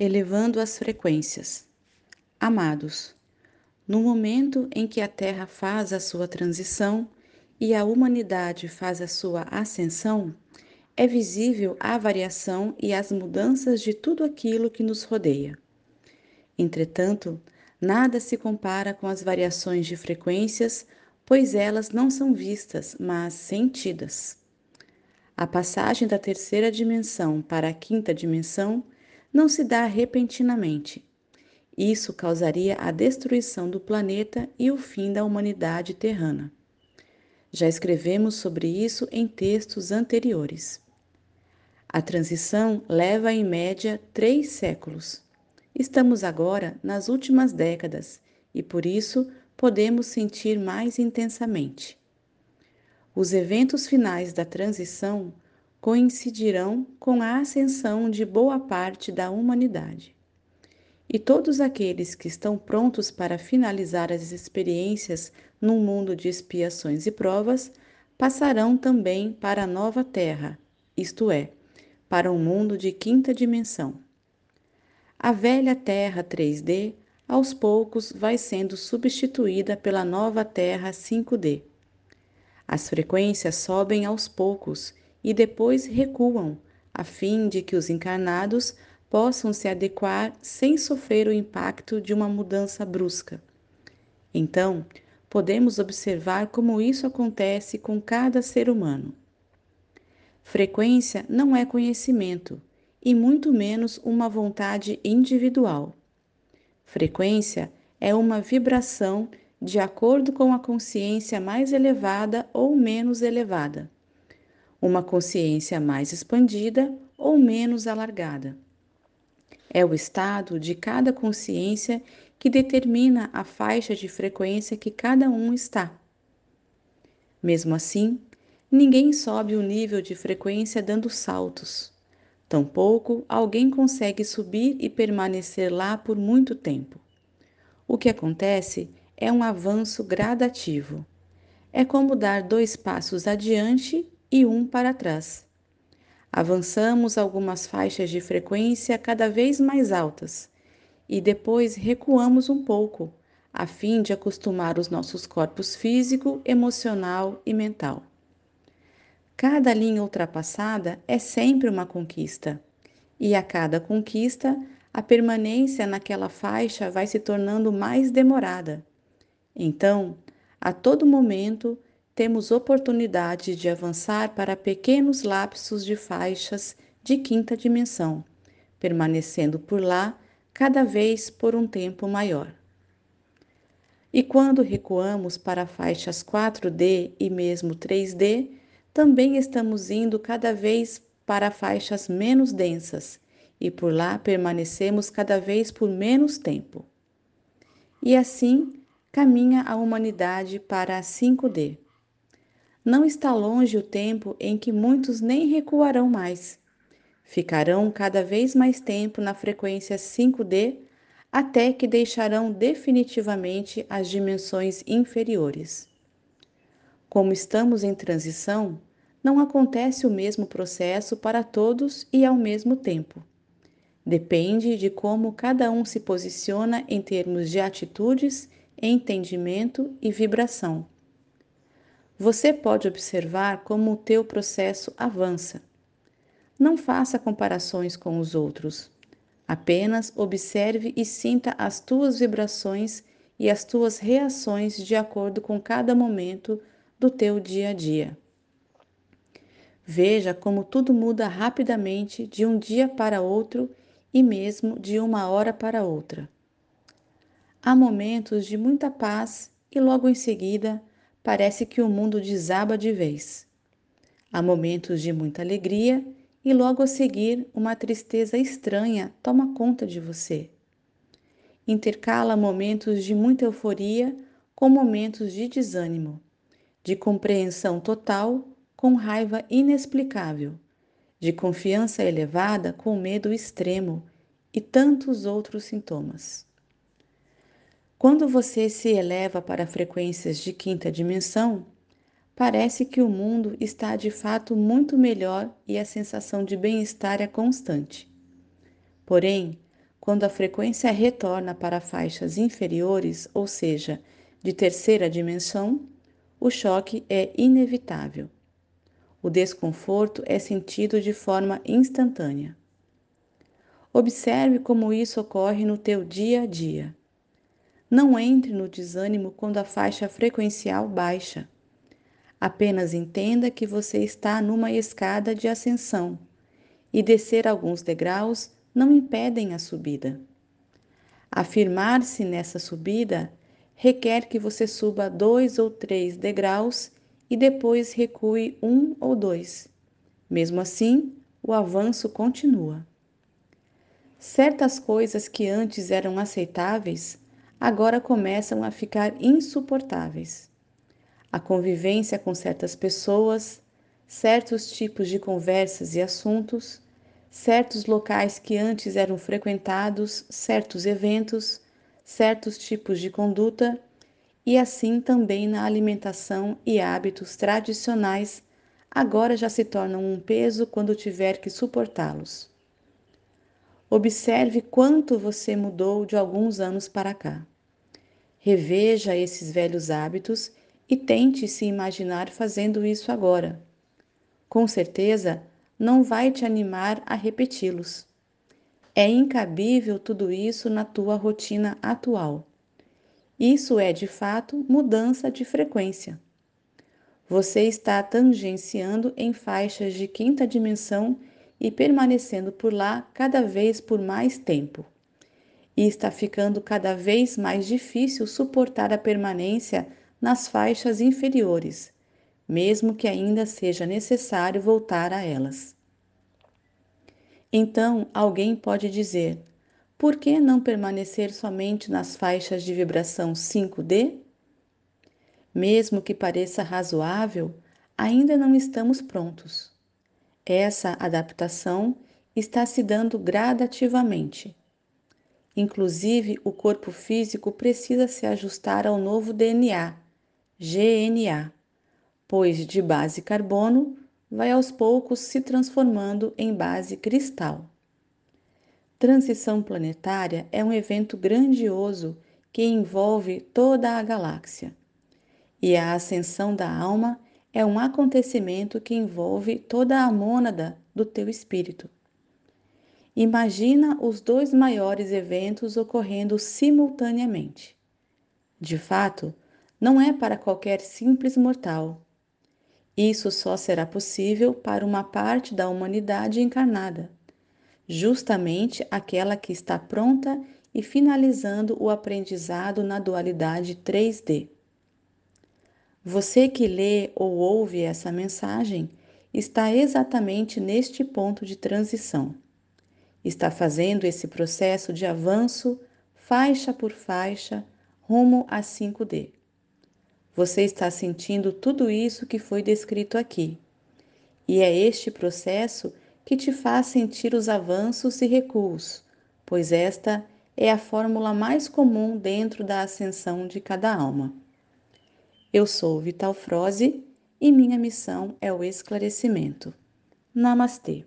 elevando as frequências. Amados, no momento em que a Terra faz a sua transição e a humanidade faz a sua ascensão, é visível a variação e as mudanças de tudo aquilo que nos rodeia. Entretanto, nada se compara com as variações de frequências, pois elas não são vistas, mas sentidas. A passagem da terceira dimensão para a quinta dimensão não se dá repentinamente. Isso causaria a destruição do planeta e o fim da humanidade terrana. Já escrevemos sobre isso em textos anteriores. A transição leva em média três séculos. Estamos agora nas últimas décadas e por isso podemos sentir mais intensamente. Os eventos finais da transição coincidirão com a ascensão de boa parte da humanidade. E todos aqueles que estão prontos para finalizar as experiências num mundo de expiações e provas passarão também para a nova Terra, isto é, para um mundo de quinta dimensão. A velha Terra 3D, aos poucos, vai sendo substituída pela nova Terra 5D. As frequências sobem aos poucos e depois recuam, a fim de que os encarnados possam se adequar sem sofrer o impacto de uma mudança brusca. Então, podemos observar como isso acontece com cada ser humano. Frequência não é conhecimento, e muito menos uma vontade individual. Frequência é uma vibração de acordo com a consciência mais elevada ou menos elevada uma consciência mais expandida ou menos alargada. É o estado de cada consciência que determina a faixa de frequência que cada um está. Mesmo assim, ninguém sobe o nível de frequência dando saltos. Tampouco alguém consegue subir e permanecer lá por muito tempo. O que acontece é um avanço gradativo. É como dar dois passos adiante e um para trás. Avançamos algumas faixas de frequência cada vez mais altas e depois recuamos um pouco, a fim de acostumar os nossos corpos físico, emocional e mental. Cada linha ultrapassada é sempre uma conquista, e a cada conquista, a permanência naquela faixa vai se tornando mais demorada. Então, a todo momento, temos oportunidade de avançar para pequenos lapsos de faixas de quinta dimensão, permanecendo por lá cada vez por um tempo maior. E quando recuamos para faixas 4D e mesmo 3D, também estamos indo cada vez para faixas menos densas e por lá permanecemos cada vez por menos tempo. E assim caminha a humanidade para a 5D. Não está longe o tempo em que muitos nem recuarão mais. Ficarão cada vez mais tempo na frequência 5D até que deixarão definitivamente as dimensões inferiores. Como estamos em transição, não acontece o mesmo processo para todos e ao mesmo tempo. Depende de como cada um se posiciona em termos de atitudes, entendimento e vibração. Você pode observar como o teu processo avança. Não faça comparações com os outros. Apenas observe e sinta as tuas vibrações e as tuas reações de acordo com cada momento do teu dia a dia. Veja como tudo muda rapidamente de um dia para outro e mesmo de uma hora para outra. Há momentos de muita paz e logo em seguida parece que o mundo desaba de vez. Há momentos de muita alegria e logo a seguir uma tristeza estranha toma conta de você. Intercala momentos de muita euforia com momentos de desânimo, de compreensão total com raiva inexplicável, de confiança elevada com medo extremo e tantos outros sintomas. Quando você se eleva para frequências de quinta dimensão, parece que o mundo está de fato muito melhor e a sensação de bem-estar é constante. Porém, quando a frequência retorna para faixas inferiores, ou seja, de terceira dimensão, o choque é inevitável. O desconforto é sentido de forma instantânea. Observe como isso ocorre no teu dia a dia. Não entre no desânimo quando a faixa frequencial baixa. Apenas entenda que você está numa escada de ascensão e descer alguns degraus não impedem a subida. Afirmar-se nessa subida requer que você suba dois ou três degraus e depois recue um ou dois. Mesmo assim, o avanço continua. Certas coisas que antes eram aceitáveis agora começam a ficar insuportáveis. A convivência com certas pessoas, certos tipos de conversas e assuntos, certos locais que antes eram frequentados, certos eventos, certos tipos de conduta, e assim também na alimentação e hábitos tradicionais, agora já se tornam um peso quando tiver que suportá-los. Observe quanto você mudou de alguns anos para cá. Reveja esses velhos hábitos e tente se imaginar fazendo isso agora. Com certeza, não vai te animar a repeti-los. É incabível tudo isso na tua rotina atual. Isso é, de fato, mudança de frequência. Você está tangenciando em faixas de quinta dimensão e permanecendo por lá cada vez por mais tempo. E está ficando cada vez mais difícil suportar a permanência nas faixas inferiores, mesmo que ainda seja necessário voltar a elas. Então, alguém pode dizer: por que não permanecer somente nas faixas de vibração 5D? Mesmo que pareça razoável, ainda não estamos prontos. Essa adaptação está se dando gradativamente. Inclusive, o corpo físico precisa se ajustar ao novo DNA, GNA, pois de base carbono vai aos poucos se transformando em base cristal. Transição planetária é um evento grandioso que envolve toda a galáxia. E a ascensão da alma é um acontecimento que envolve toda a mônada do teu espírito. Imagina os dois maiores eventos ocorrendo simultaneamente. De fato, não é para qualquer simples mortal. Isso só será possível para uma parte da humanidade encarnada, justamente aquela que está pronta e finalizando o aprendizado na dualidade 3D. Você que lê ou ouve essa mensagem está exatamente neste ponto de transição. Está fazendo esse processo de avanço, faixa por faixa, rumo a 5D. Você está sentindo tudo isso que foi descrito aqui. E é este processo que te faz sentir os avanços e recuos, pois esta é a fórmula mais comum dentro da ascensão de cada alma. Eu sou Vital Froze e minha missão é o esclarecimento. Namastê.